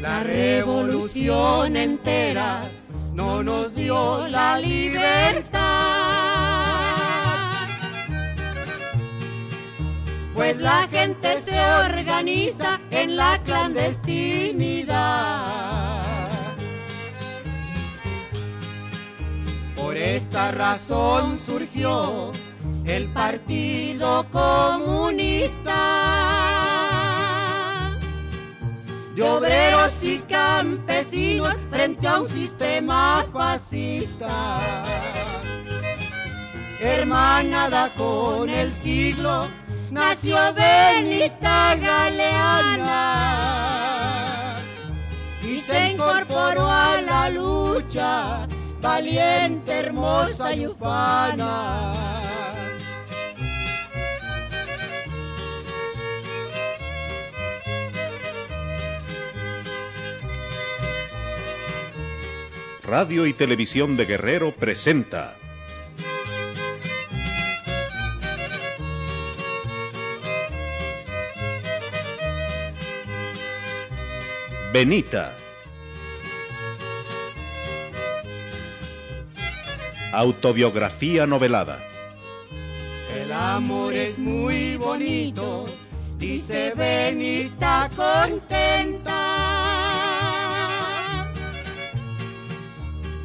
La revolución entera no nos dio la libertad. Pues la gente se organiza en la clandestinidad. Por esta razón surgió el Partido Comunista de obreros y campesinos frente a un sistema fascista. Hermanada con el siglo, nació Benita Galeana y se incorporó a la lucha, valiente, hermosa y ufana. Radio y Televisión de Guerrero presenta. Benita. Autobiografía novelada. El amor es muy bonito, dice Benita contenta.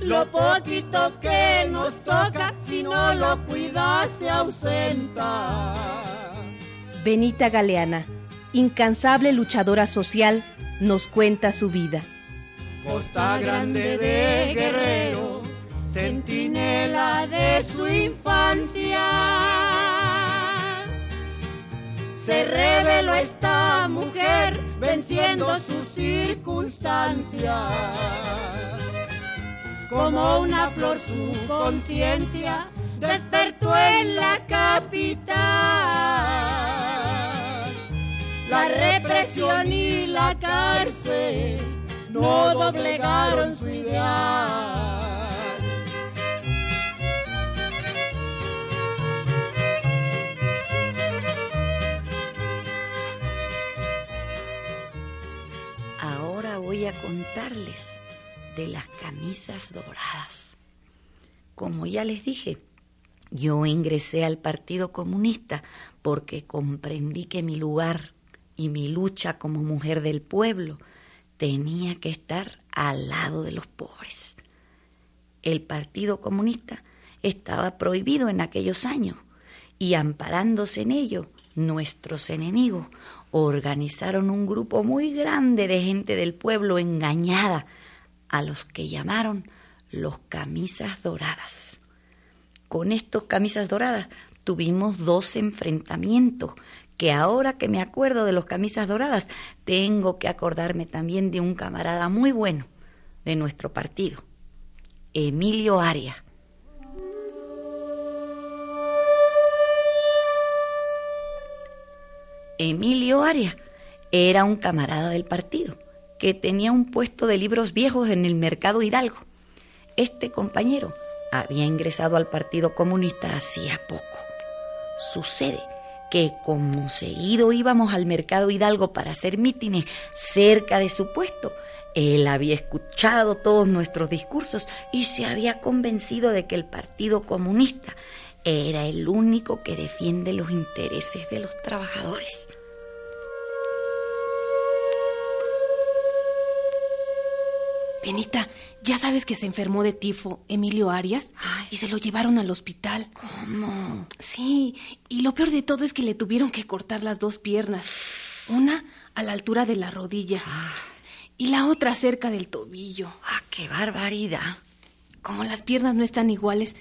Lo poquito que nos toca, si no lo cuidas, se ausenta. Benita Galeana, incansable luchadora social, nos cuenta su vida. Costa Grande de Guerrero, centinela de su infancia. Se reveló esta mujer venciendo sus circunstancias. Como una flor su conciencia despertó en la capital. La represión y la cárcel no doblegaron su ideal. Ahora voy a contarles de las camisas doradas. Como ya les dije, yo ingresé al Partido Comunista porque comprendí que mi lugar y mi lucha como mujer del pueblo tenía que estar al lado de los pobres. El Partido Comunista estaba prohibido en aquellos años y amparándose en ello, nuestros enemigos organizaron un grupo muy grande de gente del pueblo engañada, a los que llamaron los camisas doradas. Con estos camisas doradas tuvimos dos enfrentamientos, que ahora que me acuerdo de los camisas doradas, tengo que acordarme también de un camarada muy bueno de nuestro partido, Emilio Arias. Emilio Arias era un camarada del partido que tenía un puesto de libros viejos en el mercado Hidalgo. Este compañero había ingresado al Partido Comunista hacía poco. Sucede que como seguido íbamos al mercado Hidalgo para hacer mítines cerca de su puesto, él había escuchado todos nuestros discursos y se había convencido de que el Partido Comunista era el único que defiende los intereses de los trabajadores. Benita, ¿ya sabes que se enfermó de tifo Emilio Arias? Ay. Y se lo llevaron al hospital. ¿Cómo? Sí, y lo peor de todo es que le tuvieron que cortar las dos piernas. Una a la altura de la rodilla y la otra cerca del tobillo. ¡Ah, qué barbaridad! Como las piernas no están iguales,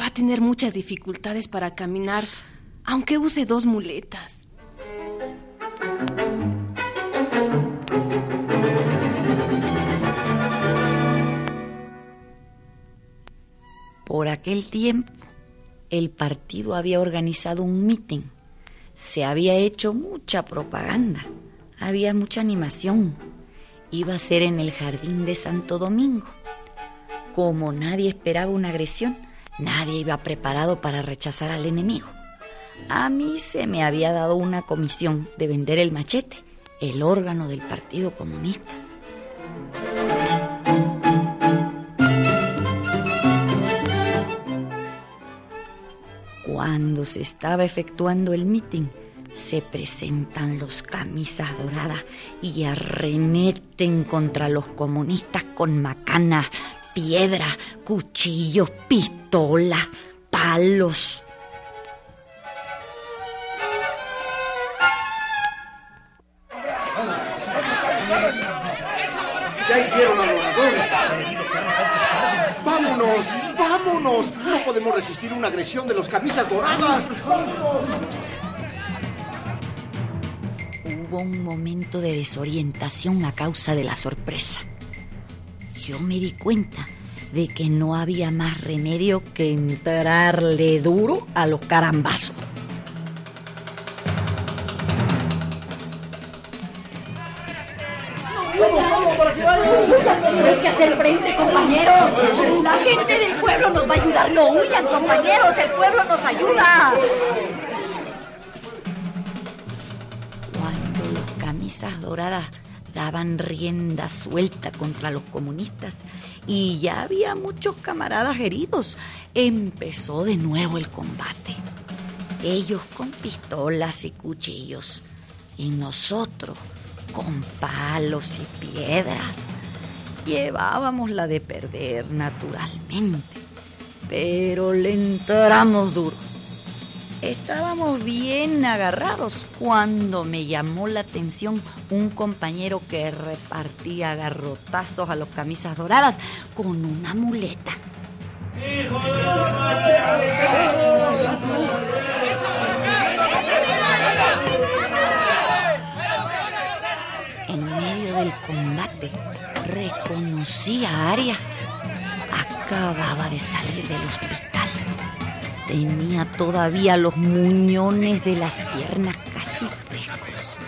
va a tener muchas dificultades para caminar, aunque use dos muletas. Por aquel tiempo, el partido había organizado un mitin. Se había hecho mucha propaganda. Había mucha animación. Iba a ser en el jardín de Santo Domingo. Como nadie esperaba una agresión, nadie iba preparado para rechazar al enemigo. A mí se me había dado una comisión de vender el machete el órgano del Partido Comunista. Cuando se estaba efectuando el mitin, se presentan los camisas doradas y arremeten contra los comunistas con macanas, piedras, cuchillos, pistolas, palos. Ya hicieron a los ¡Vámonos! ¡Vámonos! No podemos resistir una agresión de los camisas doradas. Hubo un momento de desorientación a causa de la sorpresa. Yo me di cuenta de que no había más remedio que entrarle duro a los carambazos. Tenemos que hacer frente, compañeros. La gente del pueblo nos va a ayudar. No huyan, compañeros. El pueblo nos ayuda. Cuando los camisas doradas daban rienda suelta contra los comunistas y ya había muchos camaradas heridos, empezó de nuevo el combate. Ellos con pistolas y cuchillos y nosotros con palos y piedras. Llevábamos la de perder naturalmente, pero le entramos duro. Estábamos bien agarrados cuando me llamó la atención un compañero que repartía garrotazos a los camisas doradas con una muleta. En medio del combate reconocí a Aria. Acababa de salir del hospital. Tenía todavía los muñones de las piernas casi frescos.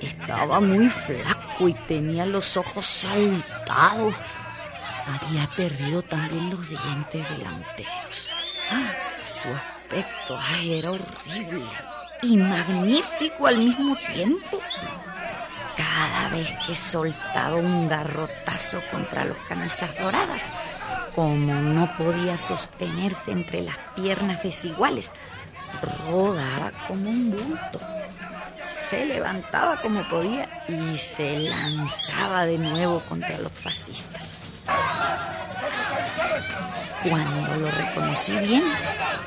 Estaba muy flaco y tenía los ojos saltados. Había perdido también los dientes delanteros. Ah, su aspecto era horrible y magnífico al mismo tiempo. Cada vez que soltaba un garrotazo contra los camisas doradas, como no podía sostenerse entre las piernas desiguales, rodaba como un bulto. Se levantaba como podía y se lanzaba de nuevo contra los fascistas. Cuando lo reconocí bien,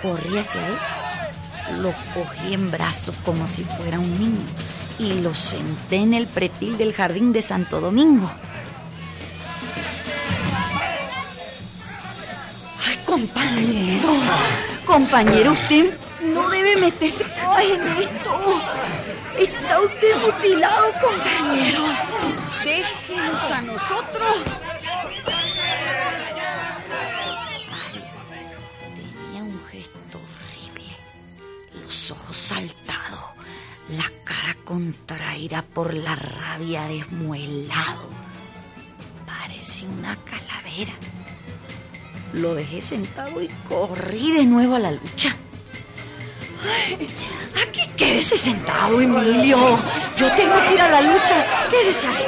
corrí hacia él. Lo cogí en brazos como si fuera un niño y lo senté en el pretil del jardín de Santo Domingo. ¡Ay, compañero! Compañero, usted no debe meterse en esto. Está usted mutilado, compañero. Déjenos a nosotros. Tenía un gesto horrible. Los ojos saltados. La cara contraída por la rabia desmuelado. Parecía una calavera. Lo dejé sentado y corrí de nuevo a la lucha. Ay, aquí quédese sentado, Emilio. Yo tengo que ir a la lucha. Quédese ahí.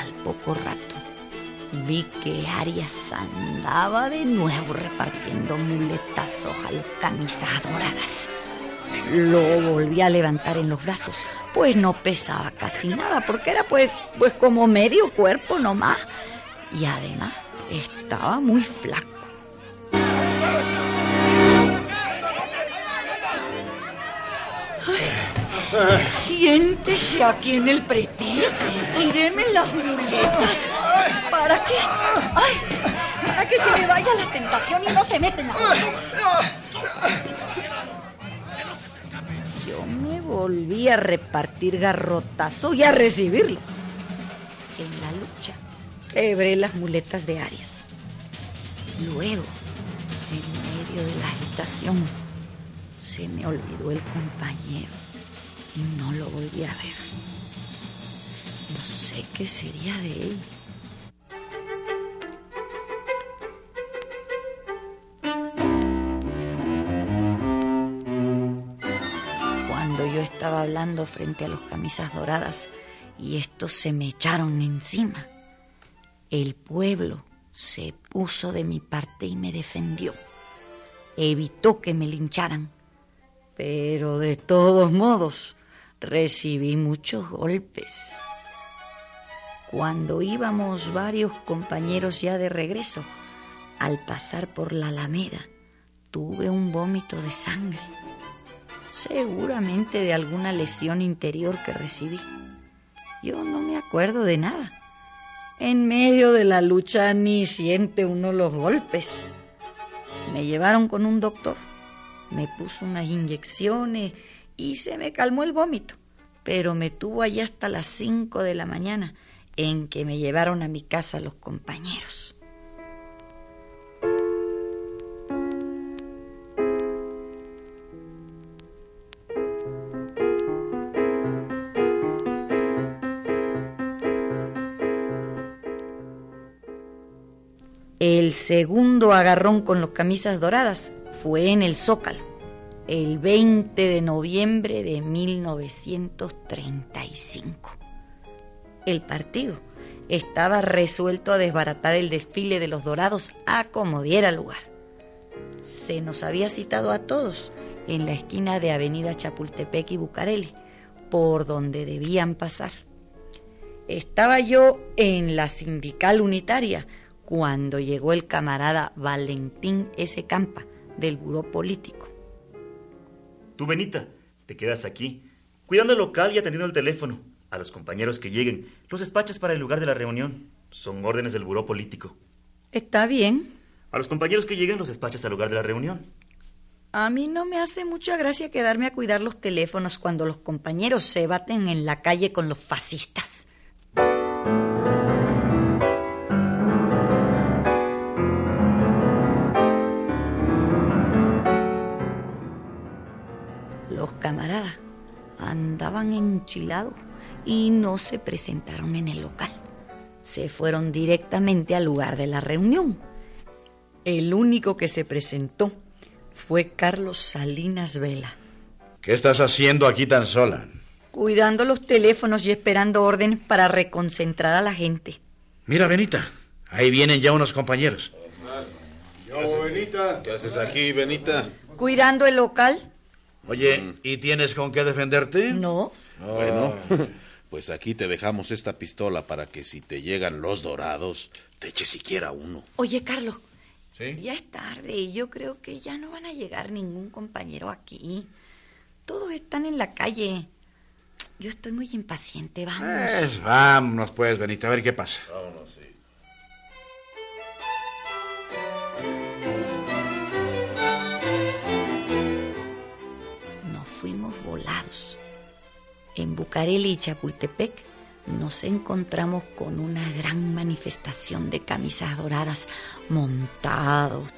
Al poco rato vi que Arias andaba de nuevo repartiendo muletazos a las camisas doradas. Lo volví a levantar en los brazos, pues no pesaba casi nada, porque era pues, pues como medio cuerpo nomás. Y además estaba muy flaco. Siéntese aquí en el pretil y deme las muletas. ¿Para qué? Ay, para que se me vaya la tentación y no se meten a Yo me volví a repartir garrotazo y a recibirlo. En la lucha quebré las muletas de Arias. Luego, en medio de la agitación, se me olvidó el compañero y no lo volví a ver. No sé qué sería de él. Frente a los camisas doradas y estos se me echaron encima. El pueblo se puso de mi parte y me defendió. Evitó que me lincharan. Pero de todos modos, recibí muchos golpes. Cuando íbamos varios compañeros ya de regreso, al pasar por la alameda, tuve un vómito de sangre, seguramente de alguna lesión interior que recibí. Yo no me acuerdo de nada. En medio de la lucha ni siente uno los golpes. Me llevaron con un doctor, me puso unas inyecciones y se me calmó el vómito, pero me tuvo allí hasta las cinco de la mañana en que me llevaron a mi casa los compañeros. El segundo agarrón con los camisas doradas fue en el Zócalo, el 20 de noviembre de 1935. El partido estaba resuelto a desbaratar el desfile de los dorados a como diera lugar. Se nos había citado a todos en la esquina de Avenida Chapultepec y Bucareli, por donde debían pasar. Estaba yo en la sindical unitaria, cuando llegó el camarada Valentín S. Campa, del Buró Político. Tú, Benita, te quedas aquí, cuidando el local y atendiendo el teléfono. A los compañeros que lleguen, los despachas para el lugar de la reunión. Son órdenes del Buró Político. Está bien. A los compañeros que lleguen, los despachas al lugar de la reunión. A mí no me hace mucha gracia quedarme a cuidar los teléfonos cuando los compañeros se baten en la calle con los fascistas. Los camaradas andaban enchilados y no se presentaron en el local. Se fueron directamente al lugar de la reunión. El único que se presentó fue Carlos Salinas Vela. ¿Qué estás haciendo aquí tan sola? Cuidando los teléfonos y esperando órdenes para reconcentrar a la gente. Mira, Benita, ahí vienen ya unos compañeros. Yo, Benita. ¿Qué haces aquí, Benita? Cuidando el local. Oye, ¿y tienes con qué defenderte? No. Bueno, pues aquí te dejamos esta pistola para que si te llegan los dorados, te eches siquiera uno. Oye, Carlos. ¿Sí? Ya es tarde y yo creo que ya no van a llegar ningún compañero aquí. Todos están en la calle. Yo estoy muy impaciente, vamos. Pues vámonos, pues, Benita, a ver qué pasa. Vámonos, sí. En Bucareli y Chapultepec nos encontramos con una gran manifestación de camisas doradas montados,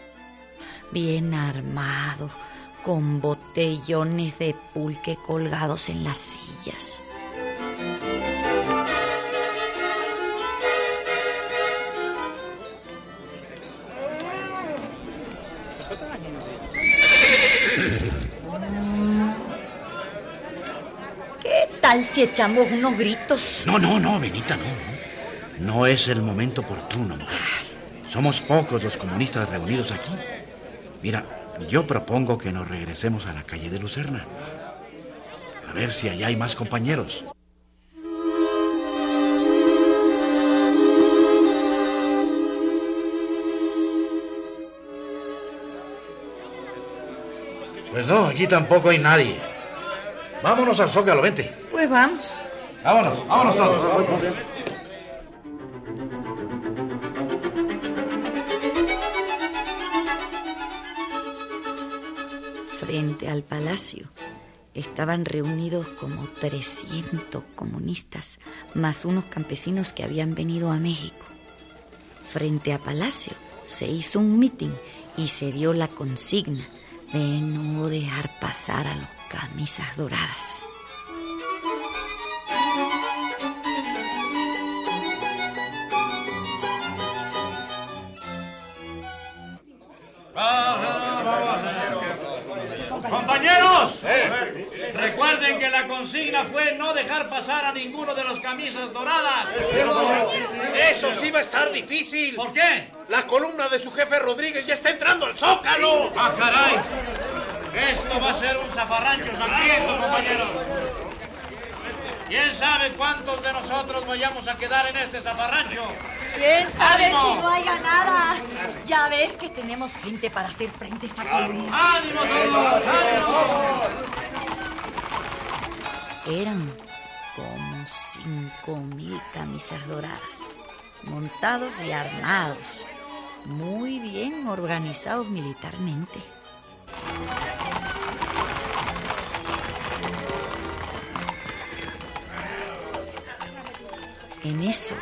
bien armados, con botellones de pulque colgados en las sillas. Si echamos unos gritos? No, no, no, Benita, no. No, No es el momento oportuno, mujer. Somos pocos los comunistas reunidos aquí. Mira, yo propongo que nos regresemos a la calle de Lucerna. A ver si allá hay más compañeros. Pues no, aquí tampoco hay nadie. Vámonos al Zócalo, vente. Pues vamos. Vámonos, vámonos todos. Frente al palacio estaban reunidos como 300 comunistas, más unos campesinos que habían venido a México. Frente a palacio se hizo un mitin y se dio la consigna de no dejar pasar a los camisas doradas. Fue no dejar pasar a ninguno de los camisas doradas. Eso sí va a estar difícil. ¿Por qué? La columna de su jefe Rodríguez ya está entrando al zócalo. ¡Ah, caray! Esto va a ser un zafarrancho sangriento, compañeros. ¿Quién sabe cuántos de nosotros vayamos a quedar en este zafarrancho? ¿Quién sabe ¡Ánimo! si no haya nada? Ya ves que tenemos gente para hacer frente a esa columna. ¡Ánimo todos! ¡Ánimo! Eran como cinco mil camisas doradas, montados y armados, muy bien organizados militarmente. En eso,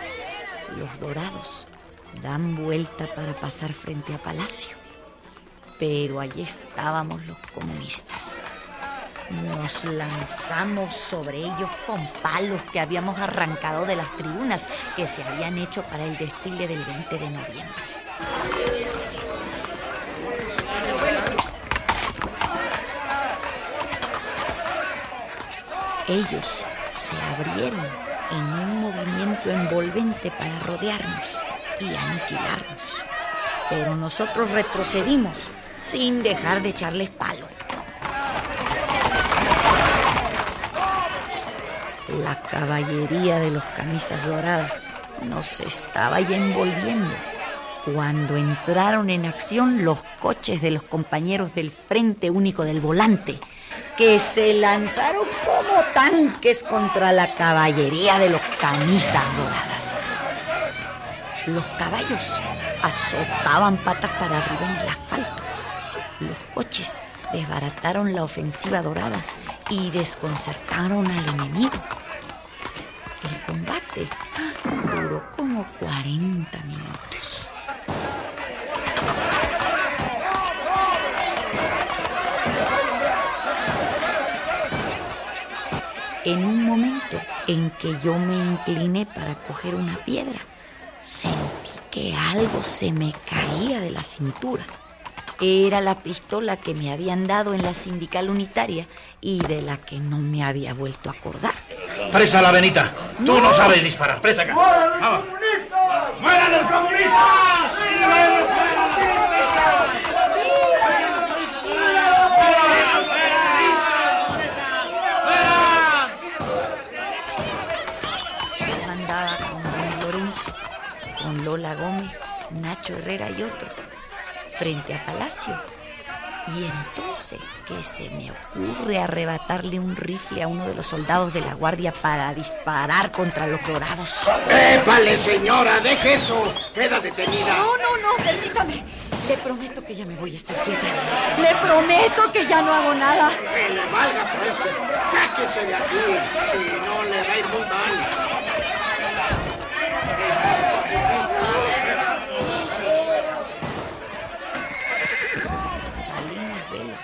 los dorados dan vuelta para pasar frente a Palacio. Pero allí estábamos los comunistas. Nos lanzamos sobre ellos con palos que habíamos arrancado de las tribunas que se habían hecho para el desfile del 20 de noviembre. Ellos se abrieron en un movimiento envolvente para rodearnos y aniquilarnos. Pero nosotros retrocedimos sin dejar de echarles palo. La caballería de los camisas doradas nos estaba ya envolviendo cuando entraron en acción los coches de los compañeros del Frente Único del Volante, que se lanzaron como tanques contra la caballería de los camisas doradas. Los caballos azotaban patas para arriba en el asfalto. Los coches desbarataron la ofensiva dorada y desconcertaron al enemigo. El combate duró como 40 minutos. En un momento en que yo me incliné para coger una piedra, sentí que algo se me caía de la cintura. Era la pistola que me habían dado en la sindical unitaria y de la que no me había vuelto a acordar. Presa la Benita. Tú no sabes disparar. Presa acá. Vamos. ¡Mueran los comunistas! Yo andaba con Don Lorenzo, con Lola Gómez, Nacho Herrera y otro, frente a Palacio. Y entonces que se me ocurre arrebatarle un rifle a uno de los soldados de la guardia para disparar contra los dorados. ¡Épale, señora! ¡Deje eso! ¡Queda detenida! No, no, no, permítame. Le prometo que ya me voy a estar quieta. Le prometo que ya no hago nada. ¡Que le valga por eso! ¡Sáquese de aquí! Si no, le va a ir muy mal. Salinas Vela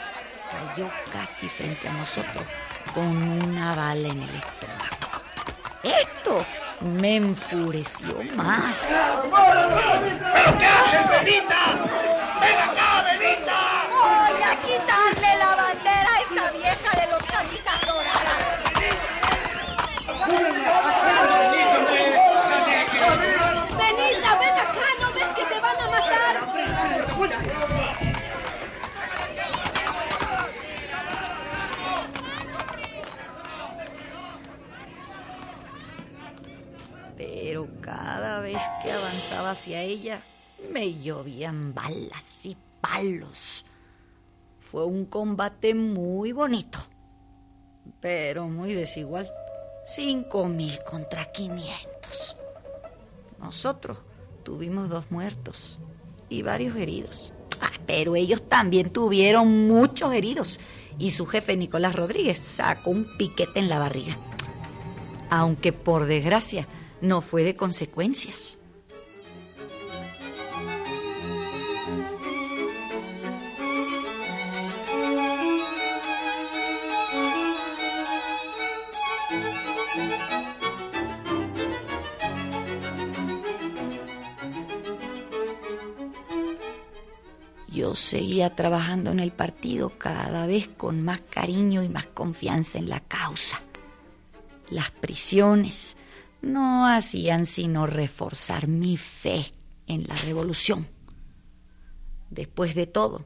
casi frente a nosotros con una bala en el estómago. Esto me enfureció más. ¿Pero qué haces, Benita? ¡Ven acá, Benita! Ella, me llovían balas y palos. Fue un combate muy bonito, pero muy desigual. Cinco mil contra quinientos. Nosotros tuvimos dos muertos y varios heridos. Ah, pero ellos también tuvieron muchos heridos y su jefe Nicolás Rodríguez sacó un piquete en la barriga. Aunque por desgracia no fue de consecuencias. Yo seguía trabajando en el partido cada vez con más cariño y más confianza en la causa. Las prisiones no hacían sino reforzar mi fe en la revolución. Después de todo,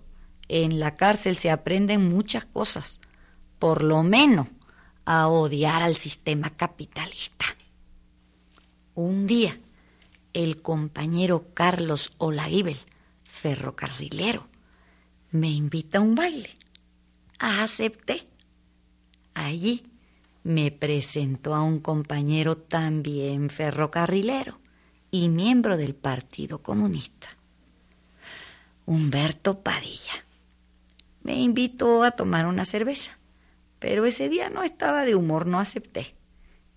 en la cárcel se aprenden muchas cosas, por lo menos a odiar al sistema capitalista. Un día, el compañero Carlos Olaguibel, ferrocarrilero, me invita a un baile. Acepté. Allí me presentó a un compañero también ferrocarrilero y miembro del Partido Comunista, Humberto Padilla. Me invitó a tomar una cerveza, pero ese día no estaba de humor, no acepté,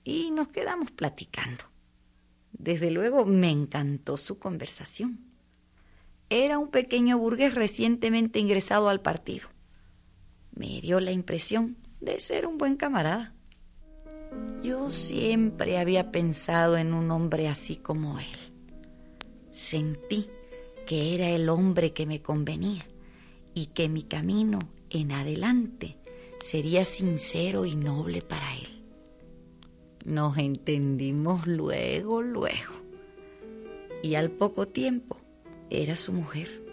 y nos quedamos platicando. Desde luego me encantó su conversación. Era un pequeño burgués recientemente ingresado al partido. Me dio la impresión de ser un buen camarada. Yo siempre había pensado en un hombre así como él. Sentí que era el hombre que me convenía y que mi camino en adelante sería sincero y noble para él. Nos entendimos luego, luego. Y al poco tiempo era su mujer.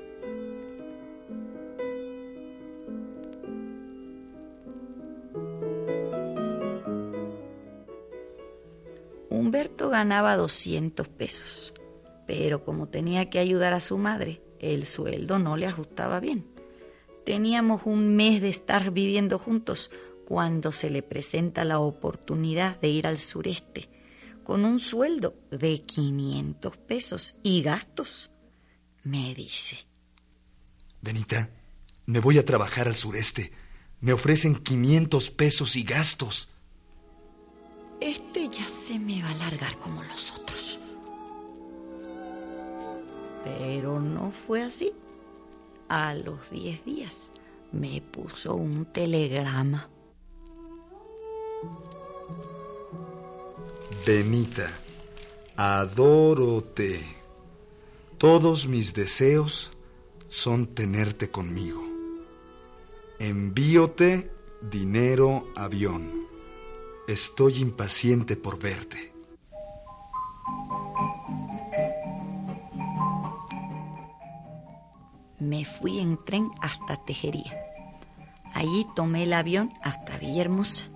Humberto ganaba 200 pesos, pero como tenía que ayudar a su madre, el sueldo no le ajustaba bien. Teníamos un mes de estar viviendo juntos cuando se le presenta la oportunidad de ir al sureste con un sueldo de 500 pesos y gastos. Me dice, Benita, me voy a trabajar al sureste. Me ofrecen 500 pesos y gastos. Este ya se me va a largar como los otros. Pero no fue así. A los 10 días me puso un telegrama. Benita, adórote. Todos mis deseos son tenerte conmigo. Envíote dinero avión. Estoy impaciente por verte. Me fui en tren hasta Tejería. Allí tomé el avión hasta Villahermosa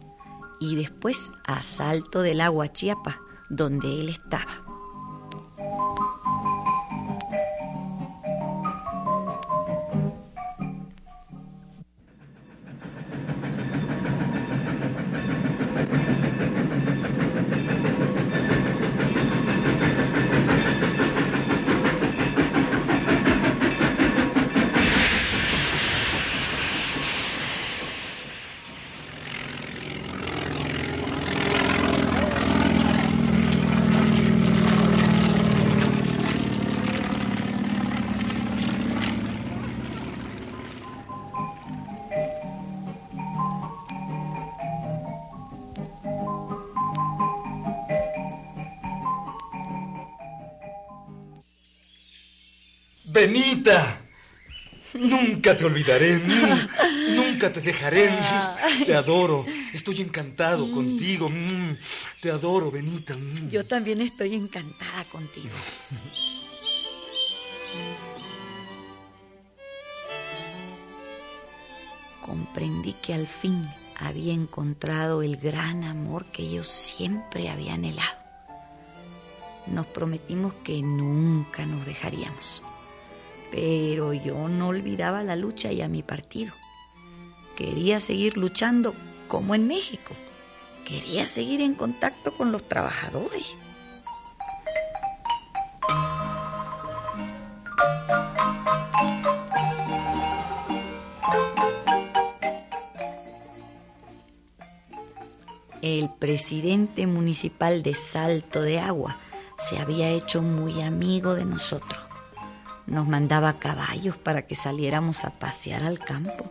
y después a Salto del Agua Chiapa, donde él estaba. Benita, nunca te olvidaré, nunca, te dejaré. Te adoro, estoy encantado contigo. mm, Te adoro, Benita. mm. Yo también estoy encantada contigo. Comprendí que al fin había encontrado el gran amor que yo siempre había anhelado. Nos prometimos que nunca nos dejaríamos. Pero yo no olvidaba la lucha y a mi partido. Quería seguir luchando como en México. Quería seguir en contacto con los trabajadores. El presidente municipal de Salto de Agua se había hecho muy amigo de nosotros. Nos mandaba caballos para que saliéramos a pasear al campo.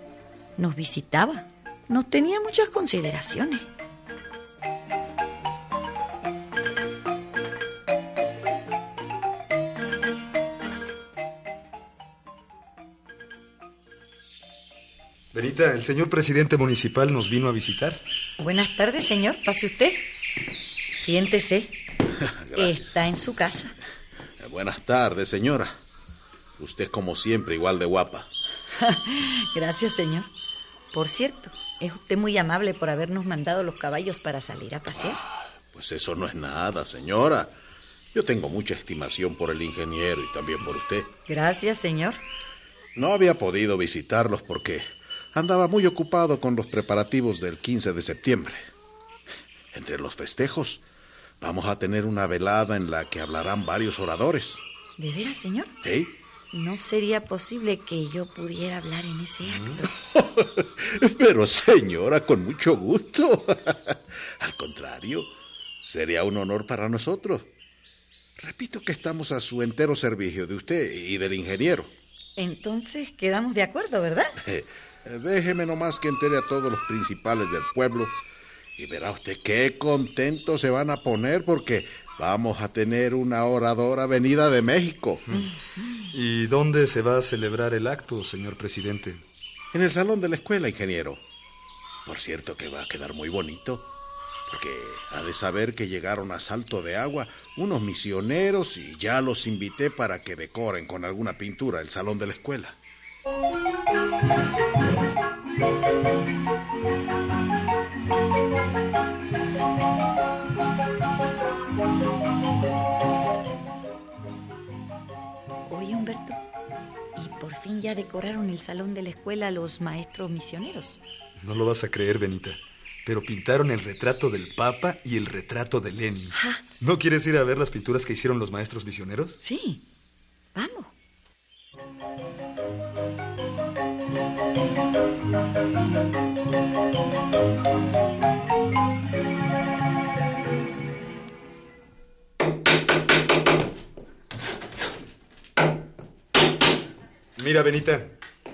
Nos visitaba. Nos tenía muchas consideraciones. Benita, el señor presidente municipal nos vino a visitar. Buenas tardes, señor. Pase usted. Siéntese. Está en su casa. Buenas tardes, señora. Usted como siempre igual de guapa. Gracias, señor. Por cierto, es usted muy amable por habernos mandado los caballos para salir a pasear. Pues eso no es nada, señora. Yo tengo mucha estimación por el ingeniero y también por usted. Gracias, señor. No había podido visitarlos porque andaba muy ocupado con los preparativos del 15 de septiembre. Entre los festejos, vamos a tener una velada en la que hablarán varios oradores. ¿De veras, señor? No sería posible que yo pudiera hablar en ese acto. Pero, señora, con mucho gusto. Al contrario, sería un honor para nosotros. Repito que estamos a su entero servicio de usted y del ingeniero. Entonces quedamos de acuerdo, ¿verdad? Déjeme nomás que entere a todos los principales del pueblo y verá usted qué contentos se van a poner porque vamos a tener una oradora venida de México. ¿Y dónde se va a celebrar el acto, señor presidente? En el salón de la escuela, ingeniero. Por cierto que va a quedar muy bonito. Porque ha de saber que llegaron a Salto de Agua unos misioneros y ya los invité para que decoren con alguna pintura el salón de la escuela. ¿Y por fin ya decoraron el salón de la escuela los maestros misioneros? No lo vas a creer, Benita pero pintaron el retrato del Papa y el retrato de Lenin. ¿No quieres ir a ver las pinturas que hicieron los maestros misioneros? Sí, vamos. Mira, Benita,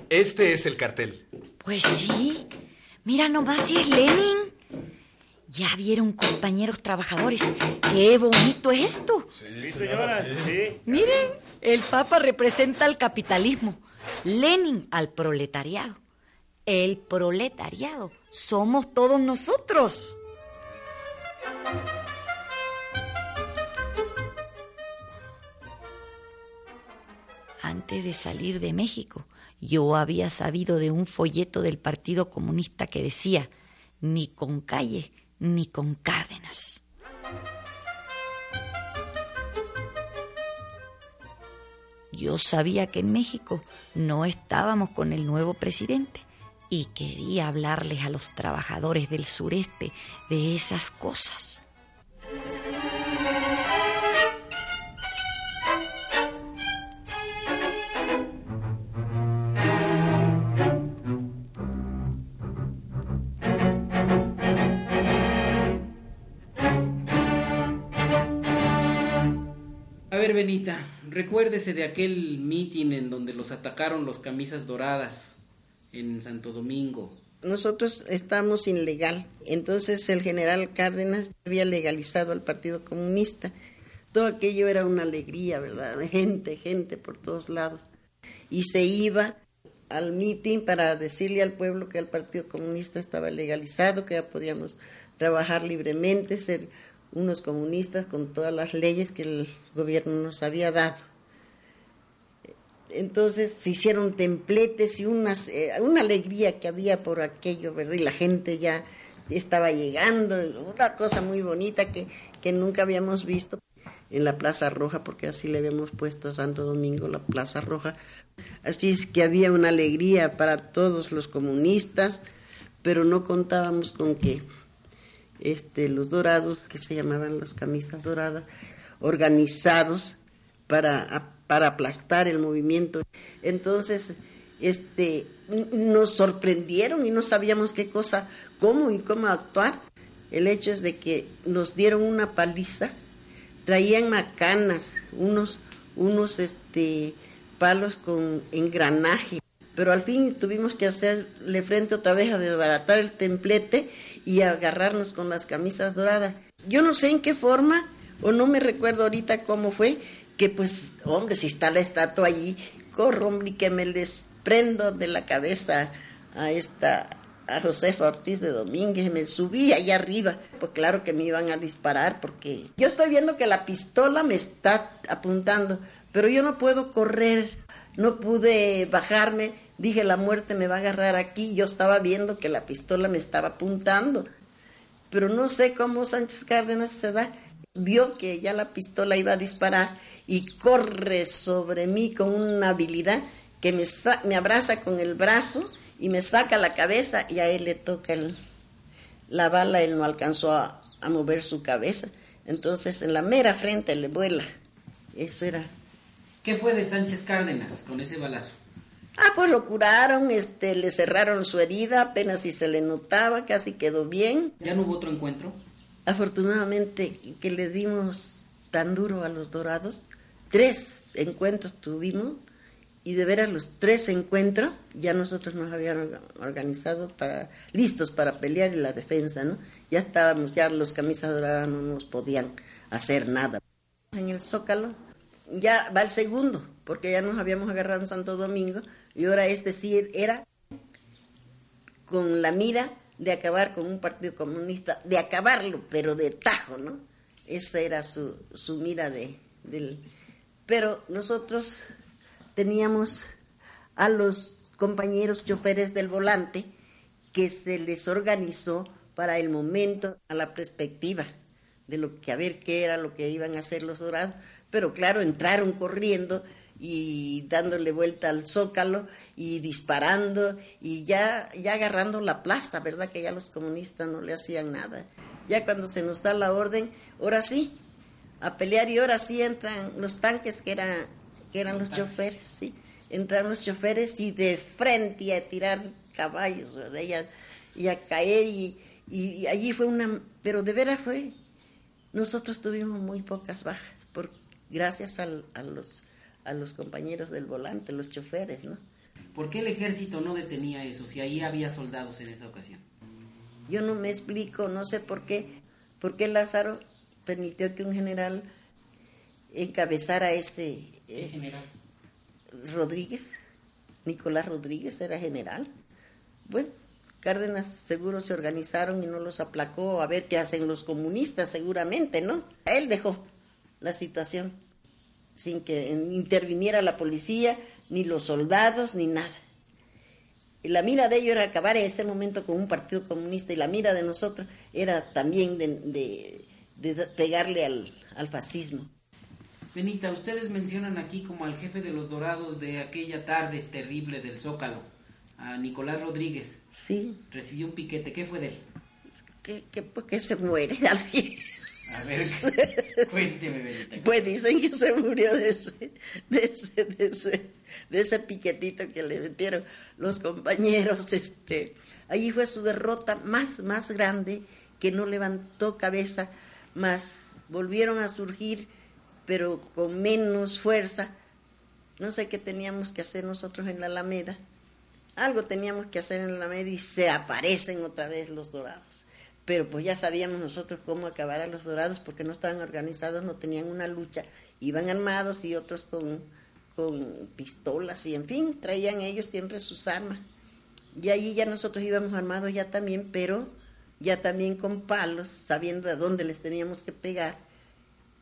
este es el cartel. Pues sí, Mira nomás si es Lenin. Ya vieron, compañeros trabajadores, qué bonito es esto. Sí, señora, sí. Miren, el Papa representa al capitalismo, Lenin al proletariado. El proletariado somos todos nosotros. Antes de salir de México, yo había sabido de un folleto del Partido Comunista que decía, ni con calle, ni con Cárdenas. Yo sabía que en México no estábamos con el nuevo presidente y quería hablarles a los trabajadores del sureste de esas cosas. Benita, recuérdese de aquel mitin en donde los atacaron los camisas doradas en Santo Domingo. Nosotros estamos ilegal. Entonces el general Cárdenas había legalizado al Partido Comunista. Todo aquello era una alegría, ¿verdad? Gente, gente por todos lados. Y se iba al mitin para decirle al pueblo que el Partido Comunista estaba legalizado, que ya podíamos trabajar libremente, ser unos comunistas con todas las leyes que el gobierno nos había dado. Entonces se hicieron templetes y unas, eh, una alegría que había por aquello, ¿verdad? Y la gente ya estaba llegando, una cosa muy bonita que, que nunca habíamos visto en la Plaza Roja, porque así le habíamos puesto a Santo Domingo la Plaza Roja. Así es que había una alegría para todos los comunistas, pero no contábamos con que este, los dorados, que se llamaban las camisas doradas, organizados para, para aplastar el movimiento. Entonces, este, nos sorprendieron y no sabíamos qué cosa, cómo y cómo actuar. El hecho es de que nos dieron una paliza, traían macanas, unos, unos este, palos con engranaje, pero al fin tuvimos que hacerle frente otra vez a desbaratar el templete y agarrarnos con las camisas doradas. Yo no sé en qué forma, o no me recuerdo ahorita cómo fue, que pues, hombre, si está la estatua allí, corro, hombre, que me les prendo de la cabeza a esta a Josefa Ortiz de Domínguez, me subí allá arriba, pues claro que me iban a disparar porque yo estoy viendo que la pistola me está apuntando, pero yo no puedo correr, no pude bajarme, dije la muerte me va a agarrar aquí, yo estaba viendo que la pistola me estaba apuntando, pero no sé cómo Sánchez Cárdenas se da, vio que ya la pistola iba a disparar y corre sobre mí con una habilidad que me, me abraza con el brazo y me saca la cabeza y a él le toca la bala, él no alcanzó a, mover su cabeza. Entonces en la mera frente le vuela. Eso era. ¿Qué fue de Sánchez Cárdenas con ese balazo? Ah, pues lo curaron, este, le cerraron su herida, apenas si se le notaba, casi quedó bien. ¿Ya no hubo otro encuentro? Afortunadamente que le dimos tan duro a los dorados, tres encuentros tuvimos, y de veras los tres encuentros ya nosotros nos habíamos organizado para listos para pelear en la defensa, ¿no? Ya estábamos, ya los camisas doradas no nos podían hacer nada. En el Zócalo ya va el segundo, porque ya nos habíamos agarrado en Santo Domingo y ahora este sí era con la mira de acabar con un partido comunista, de acabarlo, pero de tajo, ¿no? Esa era su, su mira de, del... Pero nosotros teníamos a los compañeros choferes del volante que se les organizó para el momento, a la perspectiva de lo que a ver qué era lo que iban a hacer los dorados, pero claro, entraron corriendo y dándole vuelta al zócalo y disparando y ya, ya agarrando la plaza, ¿verdad? Que ya los comunistas no le hacían nada. Ya cuando se nos da la orden, ahora sí, a pelear y ahora sí entran los tanques que eran que eran los choferes, sí. Entraron los choferes y de frente a tirar caballos, ¿verdad? Y a, caer y, y, allí fue una, pero de veras fue, nosotros tuvimos muy pocas bajas, por, gracias al, a, los, a los compañeros del volante, los choferes, ¿no? ¿Por qué el ejército no detenía eso si ahí había soldados en esa ocasión? Yo no me explico, no sé por qué, por qué Lázaro permitió que un general encabezara ese, ¿Qué general? Rodríguez, Nicolás Rodríguez era general. Bueno, Cárdenas seguro se organizaron y no los aplacó a ver qué hacen los comunistas, seguramente, ¿no? Él dejó la situación sin que interviniera la policía, ni los soldados, ni nada. Y la mira de ellos era acabar en ese momento con un partido comunista y la mira de nosotros era también de, pegarle al fascismo. Benita, ustedes mencionan aquí como al jefe de los dorados de aquella tarde terrible del Zócalo, a Nicolás Rodríguez. Sí. Recibió un piquete. ¿Qué fue de él? Que, que, pues que se muere A ver, cuénteme, Benita. Pues dicen que se murió de ese, de ese, de ese, de ese piquetito que le metieron los compañeros. Este, allí fue su derrota más, más grande, que no levantó cabeza, más volvieron a surgir pero con menos fuerza. No sé qué teníamos que hacer nosotros en la Alameda. Algo teníamos que hacer en la Alameda y se aparecen otra vez los dorados. Pero pues ya sabíamos nosotros cómo acabar a los dorados porque no estaban organizados, no tenían una lucha. Iban armados y otros con, con pistolas y en fin, traían ellos siempre sus armas. Y ahí ya nosotros íbamos armados ya también, pero ya también con palos, sabiendo a dónde les teníamos que pegar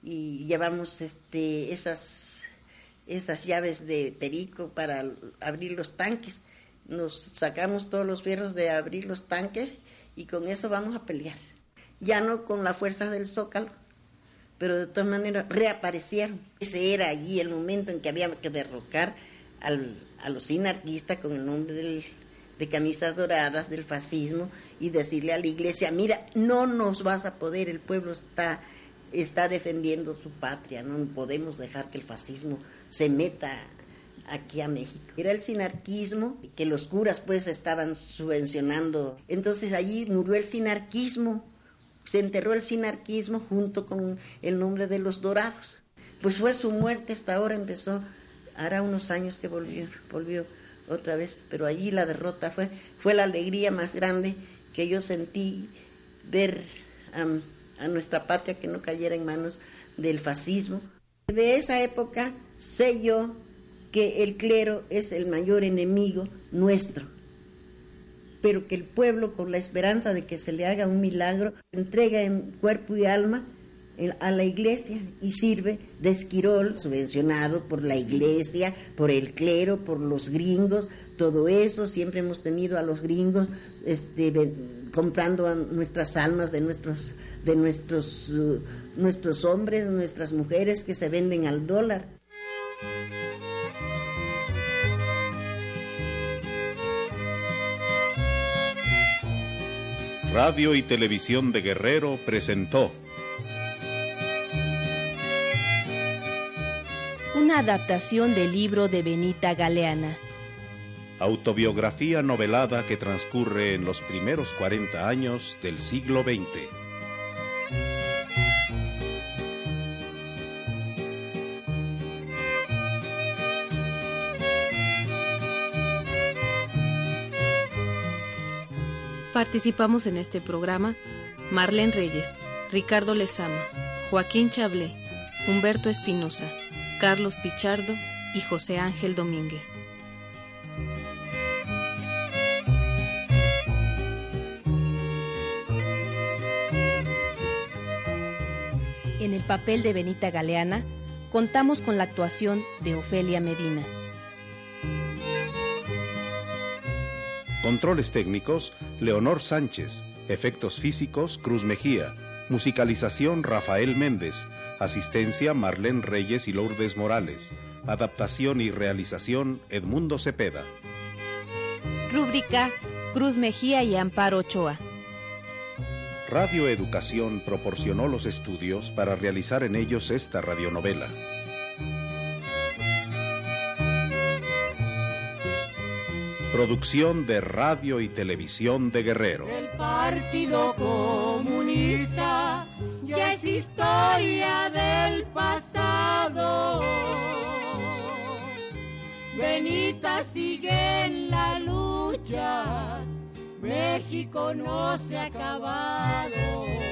y llevamos este, esas, esas llaves de perico para abrir los tanques. Nos sacamos todos los fierros de abrir los tanques y con eso vamos a pelear. Ya no con la fuerza del zócalo, pero de todas maneras reaparecieron. Ese era allí el momento en que había que derrocar al, a los sinarquistas con el nombre de camisas doradas del fascismo y decirle a la iglesia, mira, no nos vas a poder, el pueblo está está defendiendo su patria, no podemos dejar que el fascismo se meta aquí a México. Era el sinarquismo que los curas pues estaban subvencionando. Entonces allí murió el sinarquismo, se enterró el sinarquismo junto con el nombre de los dorados. Pues fue su muerte, hasta ahora empezó, hará unos años que volvió, volvió otra vez, pero allí la derrota fue, fue la alegría más grande que yo sentí ver a nuestra patria que no cayera en manos del fascismo. De esa época sé yo que el clero es el mayor enemigo nuestro, pero que el pueblo, con la esperanza de que se le haga un milagro, entrega en cuerpo y alma a la iglesia y sirve de esquirol subvencionado por la iglesia, por el clero, por los gringos, todo eso, siempre hemos tenido a los gringos este, comprando nuestras almas de nuestros, de nuestros, uh, nuestros hombres, nuestras mujeres que se venden al dólar. Radio y Televisión de Guerrero presentó una adaptación del libro de Benita Galeana. Autobiografía novelada que transcurre en los primeros 40 años del siglo XX. Participamos en este programa Marlene Reyes, Ricardo Lezama, Joaquín Chablé, Humberto Espinosa, Carlos Pichardo y José Ángel Domínguez. En el papel de Benita Galeana, contamos con la actuación de Ofelia Medina. Controles técnicos, Leonor Sánchez. Efectos físicos, Cruz Mejía. Musicalización, Rafael Méndez. Asistencia Marlene Reyes y Lourdes Morales. Adaptación y realización Edmundo Cepeda. Rúbrica Cruz Mejía y Amparo Ochoa. Radio Educación proporcionó los estudios para realizar en ellos esta radionovela. Producción de Radio y Televisión de Guerrero. El Partido Comunista ya es historia del pasado. Benita sigue en la lucha, México no se ha acabado.